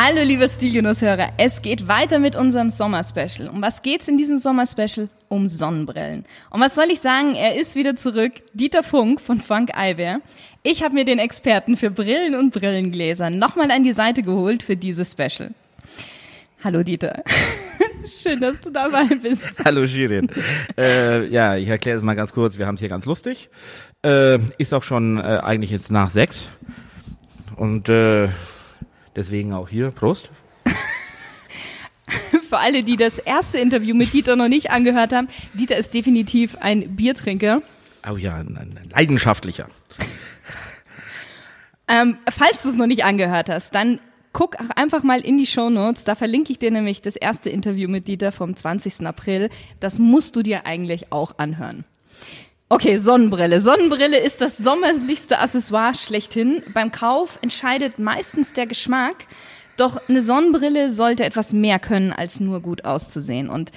Hallo liebe Stilgenusshörer, es geht weiter mit unserem Sommerspecial. Um was geht's in diesem Sommerspecial? Um Sonnenbrillen. Und was soll ich sagen? Er ist wieder zurück, Dieter Funk von Funk Eyewear. Ich habe mir den Experten für Brillen und Brillengläser nochmal an die Seite geholt für dieses Special. Hallo Dieter. Schön, dass du dabei bist. Hallo Shirin. äh, ja, ich erkläre es mal ganz kurz. Wir haben es hier ganz lustig. Äh, ist auch schon äh, eigentlich jetzt nach sechs. Und äh, deswegen auch hier. Prost. Für alle, die das erste Interview mit Dieter noch nicht angehört haben, Dieter ist definitiv ein Biertrinker. Oh ja, ein, ein leidenschaftlicher. Ähm, falls du es noch nicht angehört hast, dann guck einfach mal in die Show Notes. Da verlinke ich dir nämlich das erste Interview mit Dieter vom 20. April. Das musst du dir eigentlich auch anhören. Okay, Sonnenbrille. Sonnenbrille ist das sommerlichste Accessoire schlechthin. Beim Kauf entscheidet meistens der Geschmack. Doch eine Sonnenbrille sollte etwas mehr können, als nur gut auszusehen. Und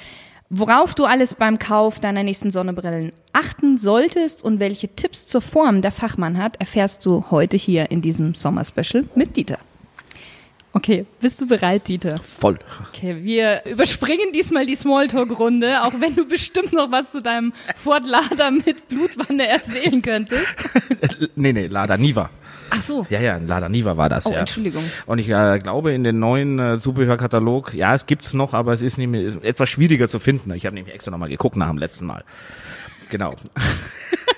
worauf du alles beim Kauf deiner nächsten Sonnenbrillen achten solltest und welche Tipps zur Form der Fachmann hat, erfährst du heute hier in diesem Sommerspecial mit Dieter. Okay, bist du bereit, Dieter? Voll. Okay, wir überspringen diesmal die Smalltalk-Runde, auch wenn du bestimmt noch was zu deinem Ford Lada mit Blutwanne erzählen könntest. nee, nee, Lada Niva. Ach so. Ja, ja, Lada Niva war das, Oh, ja. Entschuldigung. Und ich äh, glaube, in den neuen äh, Zubehörkatalog, ja, es gibt's noch, aber es ist, mehr, ist etwas schwieriger zu finden. Ich habe nämlich extra nochmal geguckt nach dem letzten Mal. Genau.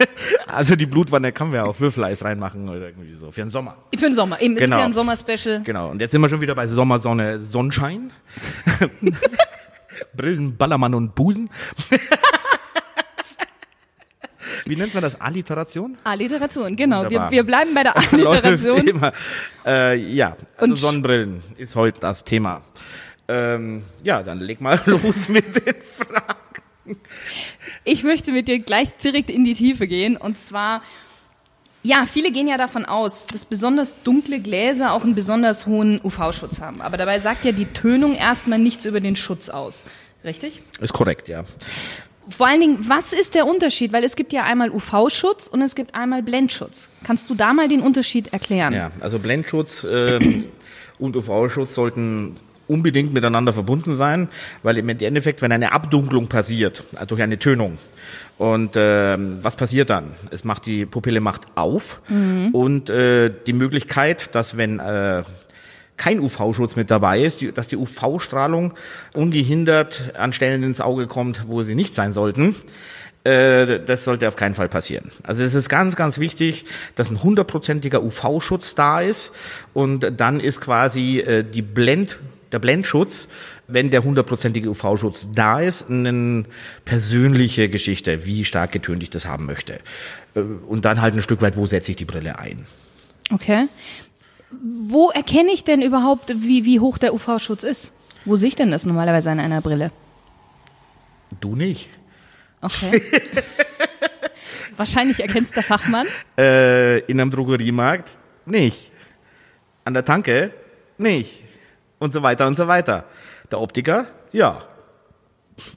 also die Blutwanne kann man ja auch Würfeleis reinmachen oder irgendwie so. Für den Sommer. Für den Sommer. Eben, es Genau. ist ja ein Sommerspecial. Genau. Und jetzt sind wir schon wieder bei Sommersonne, Sonnenschein. Brillen, Ballermann und Busen. Wie nennt man das? Alliteration? Alliteration, genau. Wir, wir bleiben bei der Alliteration. Äh, ja, also Und- Sonnenbrillen ist heute das Thema. Ähm, ja, dann leg mal los mit den Fragen. Ich möchte mit dir gleich direkt in die Tiefe gehen. Und zwar, ja, viele gehen ja davon aus, dass besonders dunkle Gläser auch einen besonders hohen UV-Schutz haben. Aber dabei sagt ja die Tönung erstmal nichts über den Schutz aus. Richtig? Ist korrekt, ja. Vor allen Dingen, was ist der Unterschied? Weil es gibt ja einmal UV-Schutz und es gibt einmal Blendschutz. Kannst du da mal den Unterschied erklären? Ja, also Blendschutz ähm, und UV-Schutz sollten unbedingt miteinander verbunden sein, weil im Endeffekt, wenn eine Abdunklung passiert, also durch eine Tönung, und ähm, was passiert dann? Es macht die Pupille macht auf und äh, die Möglichkeit, dass wenn äh, kein UV-Schutz mit dabei ist, die, dass die UV-Strahlung ungehindert an Stellen ins Auge kommt, wo sie nicht sein sollten. Äh, das sollte auf keinen Fall passieren. Also es ist ganz, ganz wichtig, dass ein hundertprozentiger UV-Schutz da ist und dann ist quasi äh, die Blend, der Blendschutz, wenn der hundertprozentige UV-Schutz da ist, eine persönliche Geschichte, wie stark getönt ich das haben möchte. Äh, Und dann halt ein Stück weit, wo setze ich die Brille ein. Okay. Wo erkenne ich denn überhaupt, wie, wie hoch der UV-Schutz ist? Wo sehe ich denn das normalerweise an einer Brille? Du nicht. Okay. Wahrscheinlich erkennst der Fachmann. Äh, in einem Drogeriemarkt nicht. An der Tanke nicht. Und so weiter und so weiter. Der Optiker, ja.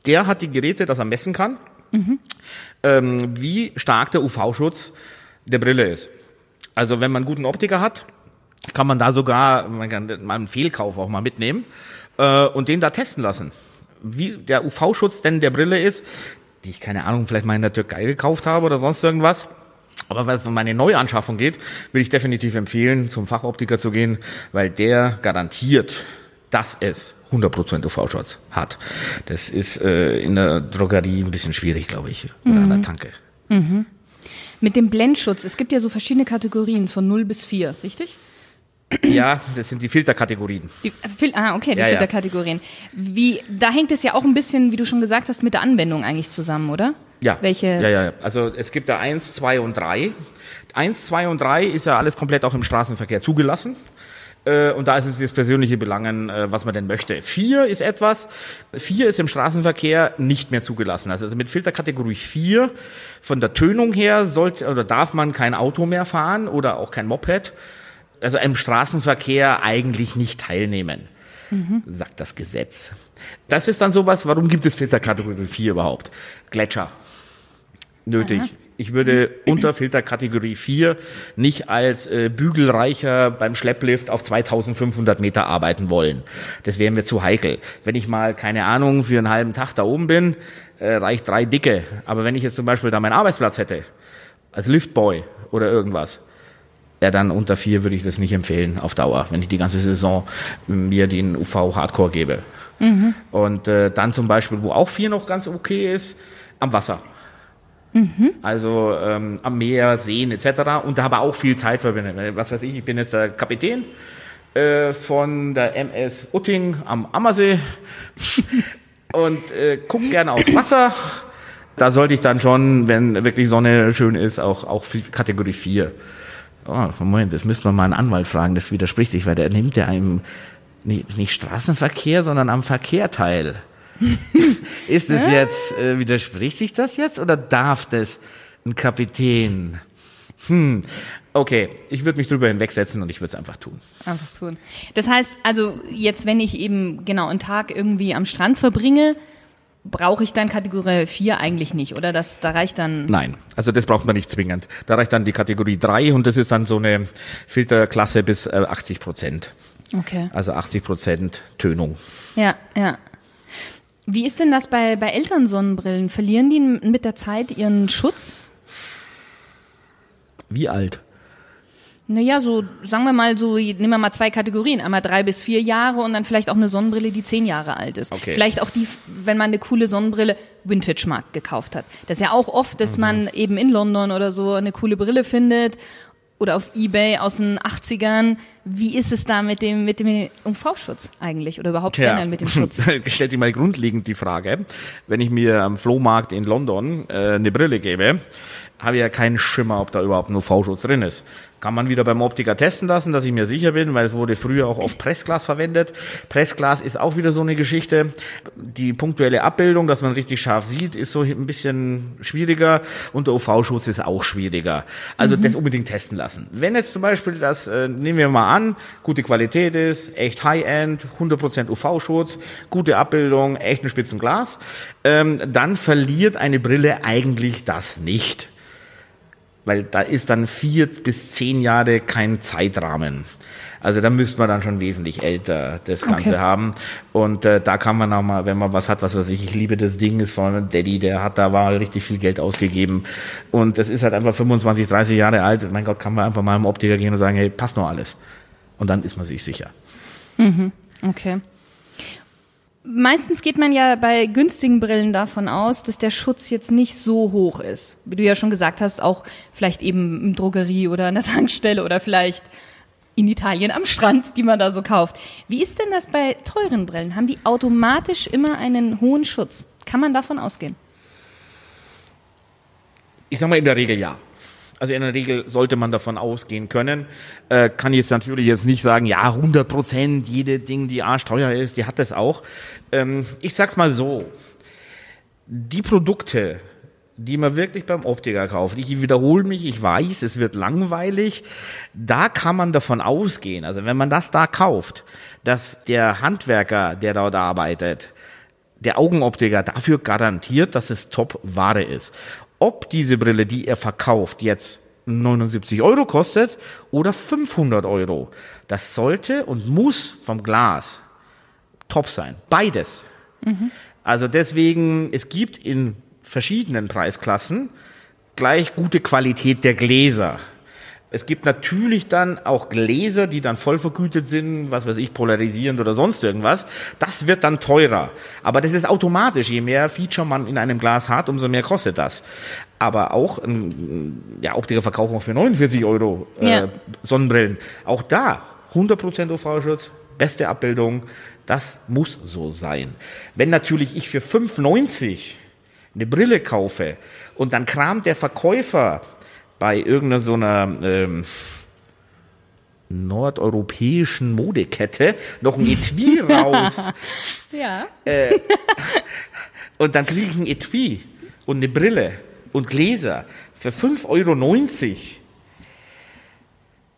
Der hat die Geräte, dass er messen kann, ähm, wie stark der UV-Schutz der Brille ist. Also wenn man einen guten Optiker hat, kann man da sogar man kann mal einen Fehlkauf auch mal mitnehmen äh, und den da testen lassen. Wie der UV-Schutz denn der Brille ist, die ich keine Ahnung, vielleicht mal in der Türkei gekauft habe oder sonst irgendwas. Aber wenn es um meine Neuanschaffung geht, will ich definitiv empfehlen, zum Fachoptiker zu gehen, weil der garantiert, dass es 100% UV-Schutz hat. Das ist äh, in der Drogerie ein bisschen schwierig, glaube ich, oder an der Tanke. Mit dem Blendschutz, es gibt ja so verschiedene Kategorien von 0 bis 4, richtig? Ja, das sind die Filterkategorien. Die, Fil- ah, okay, die ja. Filterkategorien. Wie, da hängt es ja auch ein bisschen, wie du schon gesagt hast, mit der Anwendung eigentlich zusammen, oder? Ja. Welche? Ja, ja. Also es gibt da eins, zwei und drei. Eins, zwei und drei ist ja alles komplett auch im Straßenverkehr zugelassen. Äh, und da ist es das persönliche Belangen, äh, was man denn möchte. Vier ist etwas, vier ist im Straßenverkehr nicht mehr zugelassen. Also mit Filterkategorie vier von der Tönung her sollte oder darf man kein Auto mehr fahren oder auch kein Moped. Also im Straßenverkehr eigentlich nicht teilnehmen, mhm. sagt das Gesetz. Das ist dann sowas, warum gibt es Filterkategorie 4 überhaupt? Gletscher. Nötig. Aha. Ich würde unter Filterkategorie 4 nicht als äh, Bügelreicher beim Schlepplift auf 2500 Meter arbeiten wollen. Das wäre mir zu heikel. Wenn ich mal, keine Ahnung, für einen halben Tag da oben bin, äh, reicht drei Dicke. Aber wenn ich jetzt zum Beispiel da meinen Arbeitsplatz hätte, als Liftboy oder irgendwas, ja, dann unter vier würde ich das nicht empfehlen auf Dauer, wenn ich die ganze Saison mir den UV Hardcore gebe. Mhm. Und äh, dann zum Beispiel, wo auch vier noch ganz okay ist, am Wasser. Mhm. Also ähm, am Meer, Seen etc. Und da habe auch viel Zeit verwendet. Was weiß ich, ich bin jetzt der Kapitän äh, von der MS Utting am Ammersee und äh, gucke gerne aufs Wasser. Da sollte ich dann schon, wenn wirklich Sonne schön ist, auch, auch Kategorie 4. Oh, Moment, das müsste man mal einen Anwalt fragen, das widerspricht sich, weil der nimmt ja einem nicht, nicht Straßenverkehr, sondern am Verkehr teil. Ist es jetzt, äh, widerspricht sich das jetzt oder darf das ein Kapitän? Hm, okay, ich würde mich drüber hinwegsetzen und ich würde es einfach tun. Einfach tun. Das heißt, also jetzt, wenn ich eben genau einen Tag irgendwie am Strand verbringe, brauche ich dann Kategorie 4 eigentlich nicht, oder? Das, da reicht dann. Nein, also das braucht man nicht zwingend. Da reicht dann die Kategorie 3 und das ist dann so eine Filterklasse bis äh, 80 Prozent. Okay. Also 80 Prozent Tönung. Ja, ja. Wie ist denn das bei, bei Elternsonnenbrillen? Verlieren die mit der Zeit ihren Schutz? Wie alt? Naja, so, sagen wir mal so, nehmen wir mal zwei Kategorien. Einmal drei bis vier Jahre und dann vielleicht auch eine Sonnenbrille, die zehn Jahre alt ist. Okay. Vielleicht auch die, wenn man eine coole Sonnenbrille Vintage-Markt gekauft hat. Das ist ja auch oft, dass mhm. man eben in London oder so eine coole Brille findet oder auf Ebay aus den 80ern. Wie ist es da mit dem, mit dem UV-Schutz eigentlich oder überhaupt Tja, generell mit dem Schutz? stellt sich mal grundlegend die Frage, wenn ich mir am Flohmarkt in London äh, eine Brille gebe, habe ich ja keinen Schimmer, ob da überhaupt ein UV-Schutz drin ist. Kann man wieder beim Optiker testen lassen, dass ich mir sicher bin, weil es wurde früher auch oft Pressglas verwendet. Pressglas ist auch wieder so eine Geschichte. Die punktuelle Abbildung, dass man richtig scharf sieht, ist so ein bisschen schwieriger und der UV-Schutz ist auch schwieriger. Also mhm. das unbedingt testen lassen. Wenn jetzt zum Beispiel das, äh, nehmen wir mal an, gute Qualität ist, echt High-End, 100% UV-Schutz, gute Abbildung, echt ein Spitzenglas, ähm, dann verliert eine Brille eigentlich das nicht weil da ist dann vier bis zehn Jahre kein Zeitrahmen. Also da müsste man dann schon wesentlich älter das Ganze okay. haben. Und äh, da kann man auch mal, wenn man was hat, was weiß ich, ich liebe das Ding, ist von Daddy, der hat da mal richtig viel Geld ausgegeben. Und das ist halt einfach 25, 30 Jahre alt. Mein Gott, kann man einfach mal im Optiker gehen und sagen, hey, passt noch alles. Und dann ist man sich sicher. Mhm. Okay. Meistens geht man ja bei günstigen Brillen davon aus, dass der Schutz jetzt nicht so hoch ist. Wie du ja schon gesagt hast, auch vielleicht eben im Drogerie oder an der Tankstelle oder vielleicht in Italien am Strand, die man da so kauft. Wie ist denn das bei teuren Brillen? Haben die automatisch immer einen hohen Schutz? Kann man davon ausgehen? Ich sage mal in der Regel ja. Also in der Regel sollte man davon ausgehen können. Äh, kann jetzt natürlich jetzt nicht sagen, ja, 100 Prozent, jede Ding, die arschteuer ist, die hat das auch. Ähm, ich sag's mal so. Die Produkte, die man wirklich beim Optiker kauft, ich wiederhole mich, ich weiß, es wird langweilig, da kann man davon ausgehen, also wenn man das da kauft, dass der Handwerker, der dort arbeitet, der Augenoptiker dafür garantiert, dass es Top-Ware ist ob diese Brille, die er verkauft, jetzt 79 Euro kostet oder 500 Euro. Das sollte und muss vom Glas top sein. Beides. Mhm. Also deswegen, es gibt in verschiedenen Preisklassen gleich gute Qualität der Gläser. Es gibt natürlich dann auch Gläser, die dann voll vergütet sind, was weiß ich, polarisierend oder sonst irgendwas. Das wird dann teurer. Aber das ist automatisch. Je mehr Feature man in einem Glas hat, umso mehr kostet das. Aber auch, ja, Optiker verkaufen auch für 49 Euro äh, ja. Sonnenbrillen. Auch da 100% UV-Schutz, beste Abbildung. Das muss so sein. Wenn natürlich ich für 5,90 eine Brille kaufe und dann kramt der Verkäufer bei irgendeiner so einer ähm, nordeuropäischen Modekette noch ein Etui raus. Ja. Und dann kriege ich ein Etui und eine Brille und Gläser für 5,90 Euro.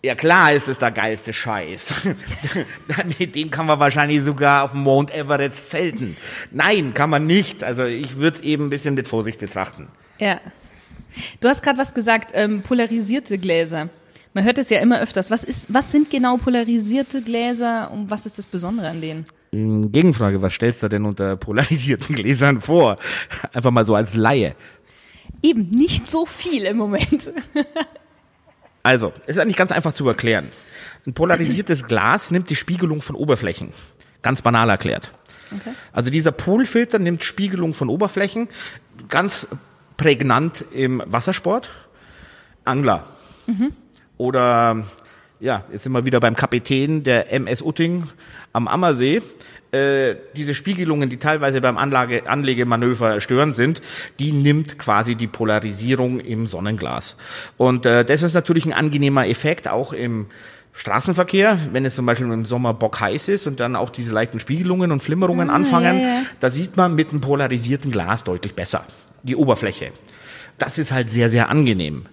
Ja klar ist es der geilste Scheiß. Mit dem kann man wahrscheinlich sogar auf dem Mount Everest zelten. Nein, kann man nicht. Also ich würde es eben ein bisschen mit Vorsicht betrachten. Ja. Du hast gerade was gesagt, ähm, polarisierte Gläser. Man hört es ja immer öfters. Was, ist, was sind genau polarisierte Gläser und was ist das Besondere an denen? Gegenfrage, was stellst du denn unter polarisierten Gläsern vor? Einfach mal so als Laie. Eben nicht so viel im Moment. Also, es ist eigentlich ganz einfach zu erklären. Ein polarisiertes Glas nimmt die Spiegelung von Oberflächen. Ganz banal erklärt. Okay. Also dieser Polfilter nimmt Spiegelung von Oberflächen, ganz prägnant im Wassersport. Angler. Oder, ja, jetzt sind wir wieder beim Kapitän der MS Utting am Ammersee. Äh, diese Spiegelungen, die teilweise beim Anlage, Anlegemanöver störend sind, die nimmt quasi die Polarisierung im Sonnenglas. Und äh, das ist natürlich ein angenehmer Effekt, auch im Straßenverkehr, wenn es zum Beispiel im Sommer bockheiß ist und dann auch diese leichten Spiegelungen und Flimmerungen anfangen, ja, ja. da sieht man mit einem polarisierten Glas deutlich besser die Oberfläche. Das ist halt sehr, sehr angenehm.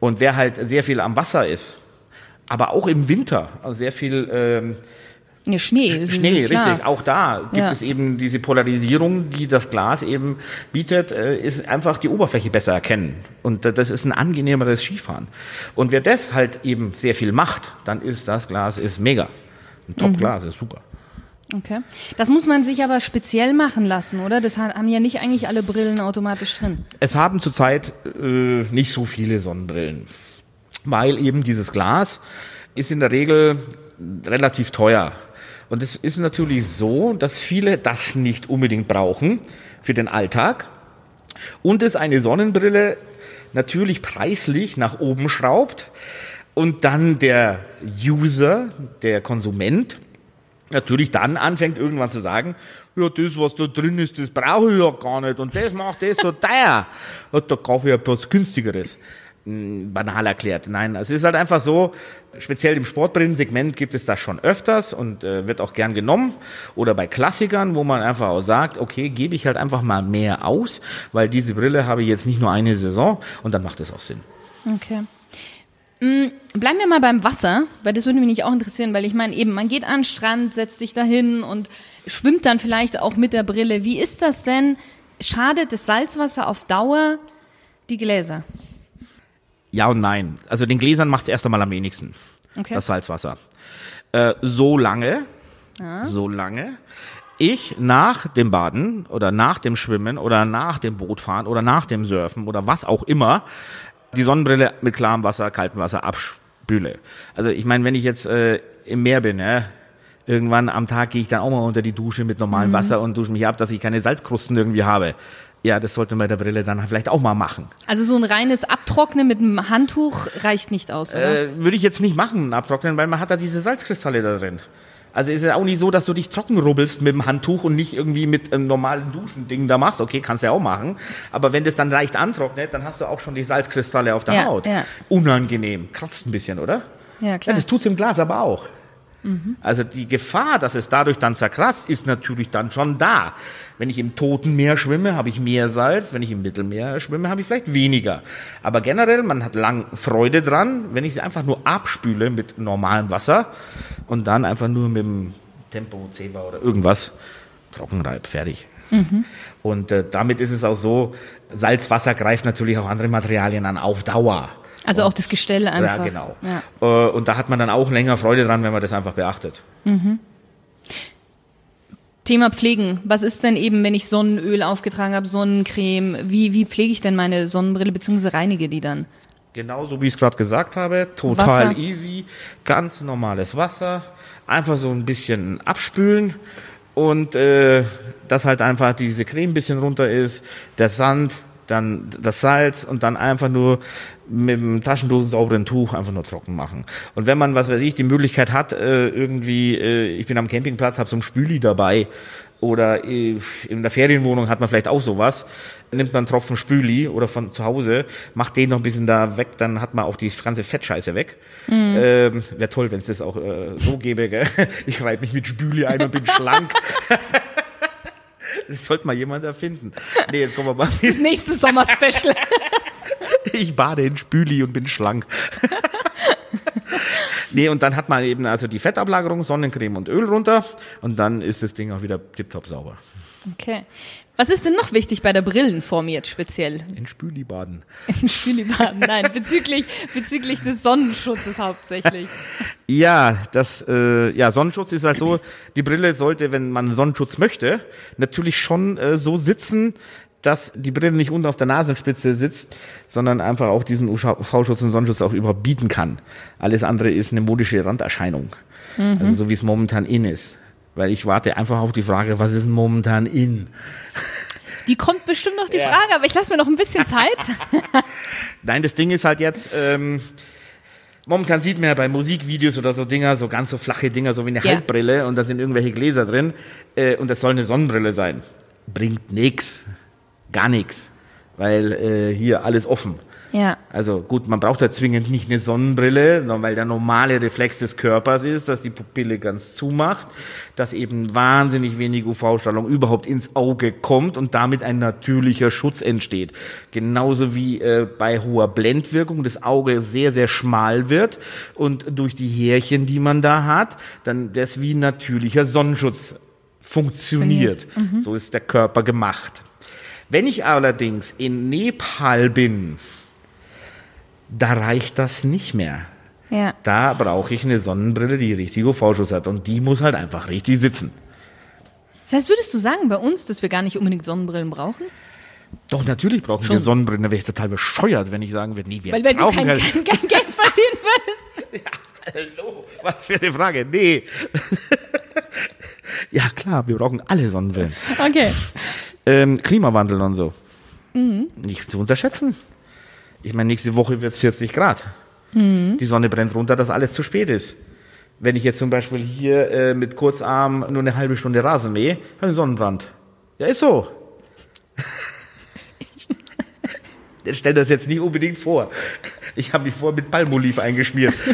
Und wer halt sehr viel am Wasser ist, aber auch im Winter, also sehr viel ähm, Ja, Schnee. Schnee, klar. richtig. Auch da gibt Ja. es eben diese Polarisierung, die das Glas eben bietet, äh, ist einfach die Oberfläche besser erkennen. Und das ist ein angenehmeres Skifahren. Und wer das halt eben sehr viel macht, dann ist das Glas ist mega. Ein Mhm. Top-Glas ist super. Okay. Das muss man sich aber speziell machen lassen, oder? Das ha- haben ja nicht eigentlich alle Brillen automatisch drin. Es haben zurzeit äh, nicht so viele Sonnenbrillen, weil eben dieses Glas ist in der Regel relativ teuer. Und es ist natürlich so, dass viele das nicht unbedingt brauchen für den Alltag und es eine Sonnenbrille natürlich preislich nach oben schraubt und dann der User, der Konsument, natürlich dann anfängt irgendwann zu sagen, ja, das, was da drin ist, das brauche ich ja gar nicht und das macht das so teuer. Und da kaufe ich etwas günstigeres. Hm, Banal erklärt. Nein, es ist halt einfach so, speziell im Sportbrillensegment gibt es das schon öfters und äh, wird auch gern genommen. Oder bei Klassikern, wo man einfach auch sagt, okay, gebe ich halt einfach mal mehr aus, weil diese Brille habe ich jetzt nicht nur eine Saison und dann macht es auch Sinn. Okay. Mm, Bleiben wir mal beim Wasser, weil das würde mich nicht auch interessieren, weil ich meine, eben, man geht an den Strand, setzt sich dahin und schwimmt dann vielleicht auch mit der Brille. Wie ist das denn? Schadet das Salzwasser auf Dauer die Gläser? Ja und nein. Also den Gläsern macht es erst einmal am wenigsten. Okay. das Salzwasser. Äh, so lange, so lange ich nach dem Baden oder nach dem Schwimmen oder nach dem Bootfahren oder nach dem Surfen oder was auch immer die Sonnenbrille mit klarem Wasser, kaltem Wasser abspüle. Also ich meine, wenn ich jetzt äh, im Meer bin, ja, irgendwann am Tag gehe ich dann auch mal unter die Dusche mit normalem Wasser und dusche mich ab, dass ich keine Salzkrusten irgendwie habe. Ja, das sollte man bei der Brille dann vielleicht auch mal machen. Also so ein reines Abtrocknen mit einem Handtuch reicht nicht aus, oder? Äh, würde ich jetzt nicht machen, abtrocknen, weil man hat da diese Salzkristalle da drin. Also ist ja auch nicht so, dass du dich trocken rubbelst mit dem Handtuch und nicht irgendwie mit einem normalen Duschending da machst. Okay, kannst du ja auch machen. Aber wenn das dann leicht antrocknet, dann hast du auch schon die Salzkristalle auf der Ja, Haut. ja. Unangenehm. Kratzt ein bisschen, oder? ja, Ja, klar. das tut's im Glas aber auch. Also die Gefahr, dass es dadurch dann zerkratzt, ist natürlich dann schon da. Wenn ich im Toten Meer schwimme, habe ich mehr Salz. Wenn ich im Mittelmeer schwimme, habe ich vielleicht weniger. Aber generell, man hat lang Freude dran, wenn ich sie einfach nur abspüle mit normalem Wasser und dann einfach nur mit dem Tempo, Zeba oder irgendwas trockenreib, fertig. Und äh, damit ist es auch so, Salzwasser greift natürlich auch andere Materialien an, auf Dauer. Also auch das Gestell einfach. Ja, genau. Ja. Äh, Und da hat man dann auch länger Freude dran, wenn man das einfach beachtet. Thema Pflegen. Was ist denn eben, wenn ich Sonnenöl aufgetragen habe, Sonnencreme? Wie, wie pflege ich denn meine Sonnenbrille bzw. reinige die dann? Genauso wie ich es gerade gesagt habe, total Wasser. easy, ganz normales Wasser, einfach so ein bisschen abspülen und äh, dass halt einfach diese Creme ein bisschen runter ist, der Sand, dann das Salz und dann einfach nur mit dem Taschendosen sauberen Tuch einfach nur trocken machen. Und wenn man, was weiß ich, die Möglichkeit hat, äh, irgendwie, äh, ich bin am Campingplatz, habe so ein Spüli dabei, oder äh, in der Ferienwohnung hat man vielleicht auch sowas. Nimmt man einen Tropfen Spüli oder von zu Hause, macht den noch ein bisschen da weg, dann hat man auch die ganze Fettscheiße weg. Mhm. Ähm, Wäre toll, wenn es das auch äh, so gäbe. Gell? Ich reibe mich mit Spüli ein und bin schlank. Das sollte mal jemand erfinden. Nee, jetzt kommen wir mal. Das, das nächste Sommerspecial. ich bade in Spüli und bin schlank. nee, und dann hat man eben also die Fettablagerung, Sonnencreme und Öl runter und dann ist das Ding auch wieder tiptop sauber. Okay. Was ist denn noch wichtig bei der Brillenform jetzt speziell? In Spüli baden. In Spüli baden, nein, bezüglich, bezüglich des Sonnenschutzes hauptsächlich. Ja, das, äh, ja, Sonnenschutz ist halt so, die Brille sollte, wenn man Sonnenschutz möchte, natürlich schon äh, so sitzen, dass die Brille nicht unten auf der Nasenspitze sitzt, sondern einfach auch diesen UV-Schutz und Sonnenschutz auch überhaupt bieten kann. Alles andere ist eine modische Randerscheinung. Mhm. Also so wie es momentan in ist. Weil ich warte einfach auf die Frage, was ist momentan in? Die kommt bestimmt noch die ja. Frage, aber ich lasse mir noch ein bisschen Zeit. Nein, das Ding ist halt jetzt, ähm, momentan sieht man ja bei Musikvideos oder so Dinger, so ganz so flache Dinger, so wie eine ja. Halbbrille und da sind irgendwelche Gläser drin äh, und das soll eine Sonnenbrille sein. Bringt nix gar nichts, weil äh, hier alles offen. Ja. Also gut, man braucht da zwingend nicht eine Sonnenbrille, weil der normale Reflex des Körpers ist, dass die Pupille ganz zumacht, dass eben wahnsinnig wenig UV-Strahlung überhaupt ins Auge kommt und damit ein natürlicher Schutz entsteht. Genauso wie äh, bei hoher Blendwirkung das Auge sehr, sehr schmal wird und durch die Härchen, die man da hat, dann das wie natürlicher Sonnenschutz funktioniert. Mhm. So ist der Körper gemacht. Wenn ich allerdings in Nepal bin, da reicht das nicht mehr. Ja. Da brauche ich eine Sonnenbrille, die richtig UV-Schutz hat und die muss halt einfach richtig sitzen. Das heißt, würdest du sagen bei uns, dass wir gar nicht unbedingt Sonnenbrillen brauchen? Doch, natürlich brauchen Schon. wir Sonnenbrillen. Da wäre ich total bescheuert, wenn ich sagen würde, nee, wir Weil wenn brauchen du kein, kein, kein Geld verdienen würdest. Ja, hallo, was für eine Frage. Nee. ja, klar, wir brauchen alle Sonnenbrillen. Okay. Ähm, Klimawandel und so. Mhm. Nicht zu unterschätzen. Ich meine, nächste Woche wird es 40 Grad. Mhm. Die Sonne brennt runter, dass alles zu spät ist. Wenn ich jetzt zum Beispiel hier äh, mit Kurzarm nur eine halbe Stunde Rasen mähe, habe ich einen Sonnenbrand. Ja, ist so. Stell das jetzt nicht unbedingt vor. Ich habe mich vor mit Palmoliv eingeschmiert.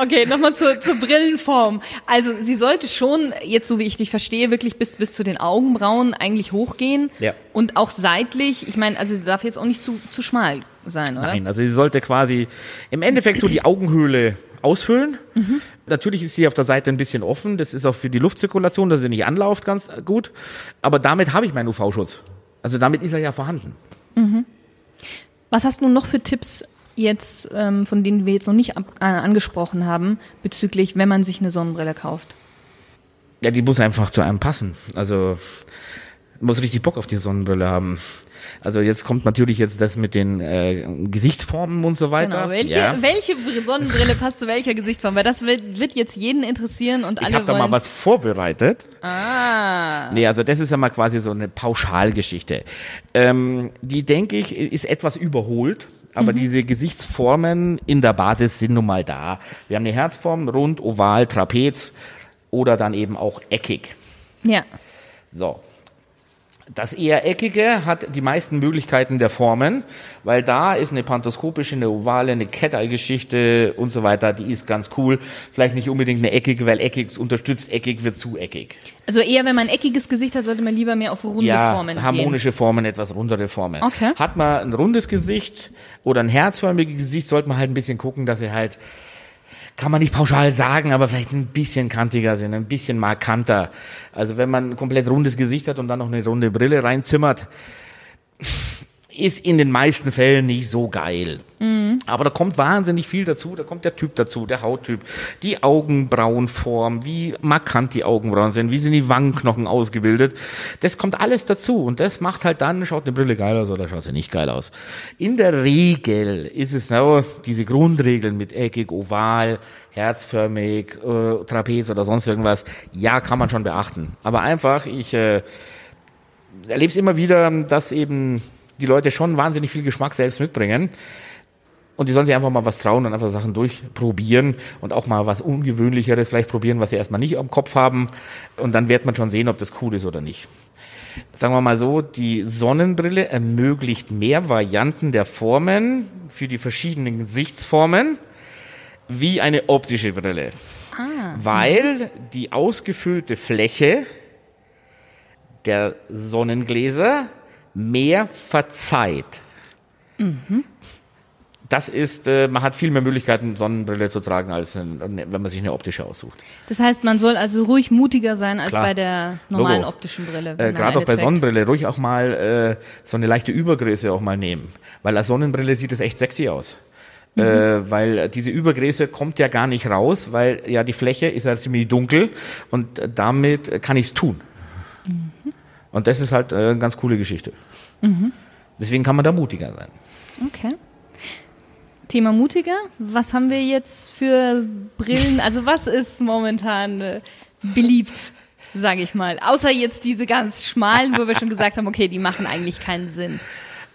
Okay, nochmal zur, zur Brillenform. Also sie sollte schon, jetzt so wie ich dich verstehe, wirklich bis, bis zu den Augenbrauen eigentlich hochgehen. Ja. Und auch seitlich, ich meine, also sie darf jetzt auch nicht zu, zu schmal sein, oder? Nein, also sie sollte quasi im Endeffekt so die Augenhöhle ausfüllen. Mhm. Natürlich ist sie auf der Seite ein bisschen offen. Das ist auch für die Luftzirkulation, dass sie nicht anlauft, ganz gut. Aber damit habe ich meinen UV-Schutz. Also damit ist er ja vorhanden. Mhm. Was hast du noch für Tipps jetzt, ähm, von denen wir jetzt noch nicht ab, äh, angesprochen haben, bezüglich, wenn man sich eine Sonnenbrille kauft? Ja, die muss einfach zu einem passen. Also muss richtig Bock auf die Sonnenbrille haben. Also jetzt kommt natürlich jetzt das mit den äh, Gesichtsformen und so weiter. Genau. Welche, ja. welche Sonnenbrille passt zu welcher Gesichtsform? Weil das wird, wird jetzt jeden interessieren und alle Ich habe da mal was vorbereitet. Ah. Nee, also das ist ja mal quasi so eine Pauschalgeschichte. Ähm, die, denke ich, ist etwas überholt. Aber mhm. diese Gesichtsformen in der Basis sind nun mal da. Wir haben eine Herzform, rund, oval, Trapez oder dann eben auch eckig. Ja. So. Das eher eckige hat die meisten Möglichkeiten der Formen, weil da ist eine pantoskopische, eine ovale, eine Cat-Eye-Geschichte und so weiter, die ist ganz cool. Vielleicht nicht unbedingt eine eckige, weil eckig unterstützt, eckig wird zu eckig. Also eher, wenn man ein eckiges Gesicht hat, sollte man lieber mehr auf runde ja, Formen harmonische gehen. Formen, etwas rundere Formen. Okay. Hat man ein rundes Gesicht oder ein herzförmiges Gesicht, sollte man halt ein bisschen gucken, dass er halt kann man nicht pauschal sagen, aber vielleicht ein bisschen kantiger sind, ein bisschen markanter. Also wenn man ein komplett rundes Gesicht hat und dann noch eine runde Brille reinzimmert, ist in den meisten Fällen nicht so geil. Mhm. Aber da kommt wahnsinnig viel dazu. Da kommt der Typ dazu, der Hauttyp, die Augenbrauenform, wie markant die Augenbrauen sind, wie sind die Wangenknochen ausgebildet. Das kommt alles dazu. Und das macht halt dann, schaut eine Brille geil aus oder schaut sie nicht geil aus. In der Regel ist es so, diese Grundregeln mit eckig, oval, herzförmig, äh, Trapez oder sonst irgendwas, ja, kann man schon beachten. Aber einfach, ich äh, erlebe es immer wieder, dass eben die Leute schon wahnsinnig viel Geschmack selbst mitbringen. Und die sollen sich einfach mal was trauen und einfach Sachen durchprobieren und auch mal was Ungewöhnlicheres vielleicht probieren, was sie erstmal nicht am Kopf haben. Und dann wird man schon sehen, ob das cool ist oder nicht. Sagen wir mal so, die Sonnenbrille ermöglicht mehr Varianten der Formen für die verschiedenen Gesichtsformen wie eine optische Brille. Ah. Weil die ausgefüllte Fläche der Sonnengläser mehr verzeiht. Das ist, äh, man hat viel mehr Möglichkeiten, Sonnenbrille zu tragen, als ein, wenn man sich eine optische aussucht. Das heißt, man soll also ruhig mutiger sein als Klar. bei der normalen Logo. optischen Brille. Äh, Gerade auch bei. Sonnenbrille ruhig auch mal äh, so eine leichte Übergröße auch mal nehmen. Weil als Sonnenbrille sieht es echt sexy aus. Mhm. Äh, weil diese Übergröße kommt ja gar nicht raus, weil ja die Fläche ist ja ziemlich dunkel und damit kann ich es tun. Mhm. Und das ist halt äh, eine ganz coole Geschichte. Deswegen kann man da mutiger sein. Okay. Thema mutiger. Was haben wir jetzt für Brillen? Also was ist momentan äh, beliebt, sage ich mal? Außer jetzt diese ganz schmalen, wo wir schon gesagt haben, okay, die machen eigentlich keinen Sinn.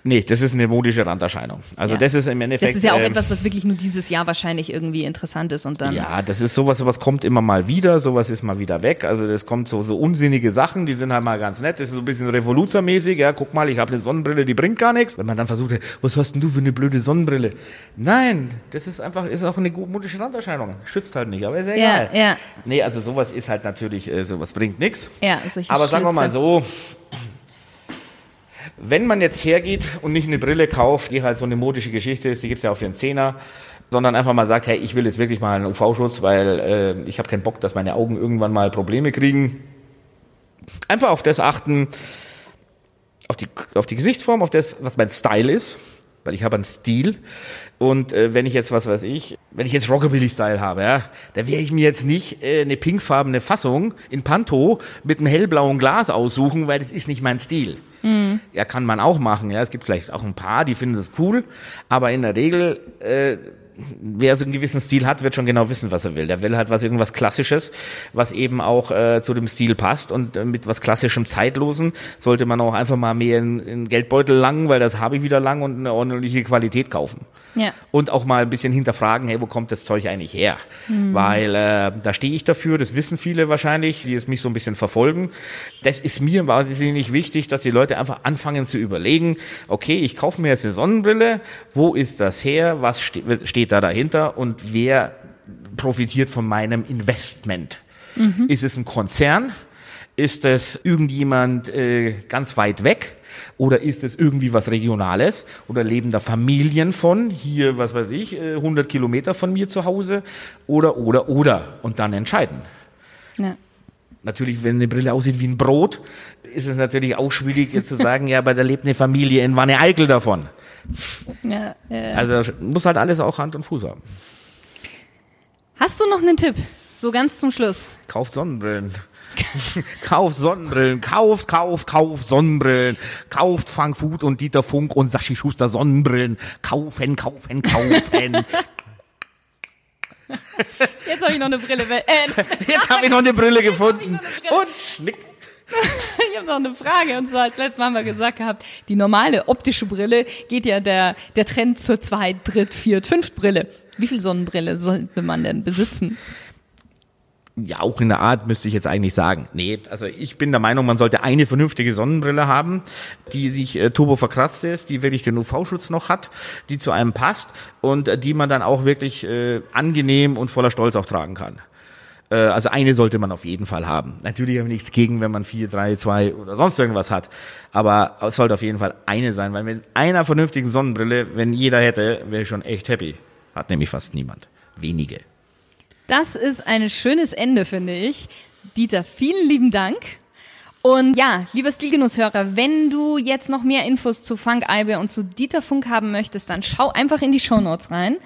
Nee, das ist eine modische Randerscheinung. Also Ja. das ist im Endeffekt. Das ist ja auch ähm, etwas, was wirklich nur dieses Jahr wahrscheinlich irgendwie interessant ist und dann. Ja, das ist sowas, sowas kommt immer mal wieder, sowas ist mal wieder weg. Also das kommt so, so unsinnige Sachen, die sind halt mal ganz nett. Das ist so ein bisschen revoluzermäßig. Ja, guck mal, ich habe eine Sonnenbrille, die bringt gar nichts. Wenn man dann versucht, was hast denn du für eine blöde Sonnenbrille? Nein, das ist einfach, ist auch eine modische Randerscheinung. Schützt halt nicht, aber ist ja Ja, egal. ja. Nee, also sowas ist halt natürlich, äh, sowas bringt nichts. Ja, solche Aber sagen wir mal so, wenn man jetzt hergeht und nicht eine Brille kauft, die halt so eine modische Geschichte ist, die gibt's ja auch für einen Zehner, sondern einfach mal sagt, hey, ich will jetzt wirklich mal einen UV-Schutz, weil äh, ich habe keinen Bock, dass meine Augen irgendwann mal Probleme kriegen. Einfach auf das achten, auf die, auf die Gesichtsform, auf das, was mein Style ist, weil ich habe einen Stil. Und äh, wenn ich jetzt, was weiß ich, wenn ich jetzt Rockabilly-Style habe, ja, dann werde ich mir jetzt nicht äh, eine pinkfarbene Fassung in Panto mit einem hellblauen Glas aussuchen, weil das ist nicht mein Stil. Ja, kann man auch machen. Ja, es gibt vielleicht auch ein paar, die finden das cool, aber in der Regel äh, wer so einen gewissen Stil hat, wird schon genau wissen, was er will. Der will halt was irgendwas Klassisches, was eben auch äh, zu dem Stil passt und äh, mit was klassischem Zeitlosen sollte man auch einfach mal mehr in, in Geldbeutel langen, weil das habe ich wieder lang und eine ordentliche Qualität kaufen. Ja. Und auch mal ein bisschen hinterfragen, hey, wo kommt das Zeug eigentlich her? Weil äh, da stehe ich dafür, das wissen viele wahrscheinlich, die es mich so ein bisschen verfolgen. Das ist mir wahnsinnig wichtig, dass die Leute einfach anfangen zu überlegen, okay, ich kaufe mir jetzt eine Sonnenbrille, wo ist das her, was ste steht da dahinter und wer profitiert von meinem Investment? Ist es ein Konzern? Ist es irgendjemand äh, ganz weit weg? Oder ist es irgendwie was Regionales? Oder leben da Familien von? Hier, was weiß ich, äh, 100 Kilometer von mir zu Hause? Oder, oder, oder. Und dann entscheiden. ja. Natürlich, wenn eine Brille aussieht wie ein Brot, ist es natürlich auch schwierig jetzt zu sagen, ja, aber da lebt eine Familie in Wanne Eickel davon. ja, ja. Also muss halt alles auch Hand und Fuß haben. Hast du noch einen Tipp? So ganz zum Schluss. Kauft Sonnenbrillen. kauft Sonnenbrillen, kauft, kauft, kauft Sonnenbrillen, kauft Frank Food und Dieter Funk und Sachi Schuster Sonnenbrillen, kaufen, kaufen, kaufen. Jetzt habe ich noch eine Brille. Äh, Jetzt habe ich noch eine Brille gefunden. eine Brille. Und schnick. ich habe noch eine Frage. Und zwar, als letztes Mal haben wir gesagt gehabt, die normale optische Brille geht ja der, der Trend zur Zweit-, Dritt-, Viert-, Fünft-Brille. Wie viel Sonnenbrille sollte man denn besitzen? Ja, auch in der Art müsste ich jetzt eigentlich sagen. Nee, also ich bin der Meinung, man sollte eine vernünftige Sonnenbrille haben, die sich äh, turbo verkratzt ist, die wirklich den UV-Schutz noch hat, die zu einem passt und äh, die man dann auch wirklich äh, angenehm und voller Stolz auch tragen kann. Äh, also eine sollte man auf jeden Fall haben. Natürlich habe ich nichts gegen, wenn man vier, drei, zwei oder sonst irgendwas hat. Aber es sollte auf jeden Fall eine sein, weil mit einer vernünftigen Sonnenbrille, wenn jeder hätte, wäre ich schon echt happy. Hat nämlich fast niemand. Wenige. Das ist ein schönes Ende, finde ich. Dieter, vielen lieben Dank. Und ja, lieber Stilgenusshörer, wenn du jetzt noch mehr Infos zu Funk Eibe und zu Dieter Funk haben möchtest, dann schau einfach in die Shownotes rein.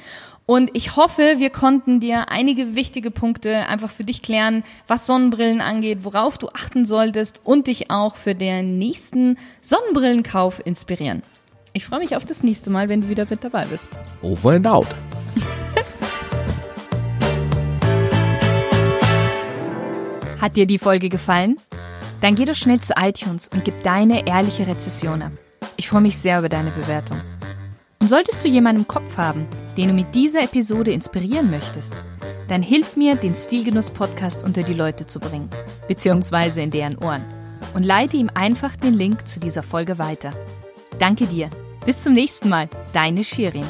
Und ich hoffe, wir konnten dir einige wichtige Punkte einfach für dich klären, was Sonnenbrillen angeht, worauf du achten solltest und dich auch für den nächsten Sonnenbrillenkauf inspirieren. Ich freue mich auf das nächste Mal, wenn du wieder mit dabei bist. Over and out. Hat dir die Folge gefallen? Dann geh doch schnell zu iTunes und gib deine ehrliche Rezession ab. Ich freue mich sehr über deine Bewertung. Und solltest du jemanden im Kopf haben, den du mit dieser Episode inspirieren möchtest, dann hilf mir, den Stilgenuss-Podcast unter die Leute zu bringen, beziehungsweise in deren Ohren, und leite ihm einfach den Link zu dieser Folge weiter. Danke dir. Bis zum nächsten Mal. Deine Shirin.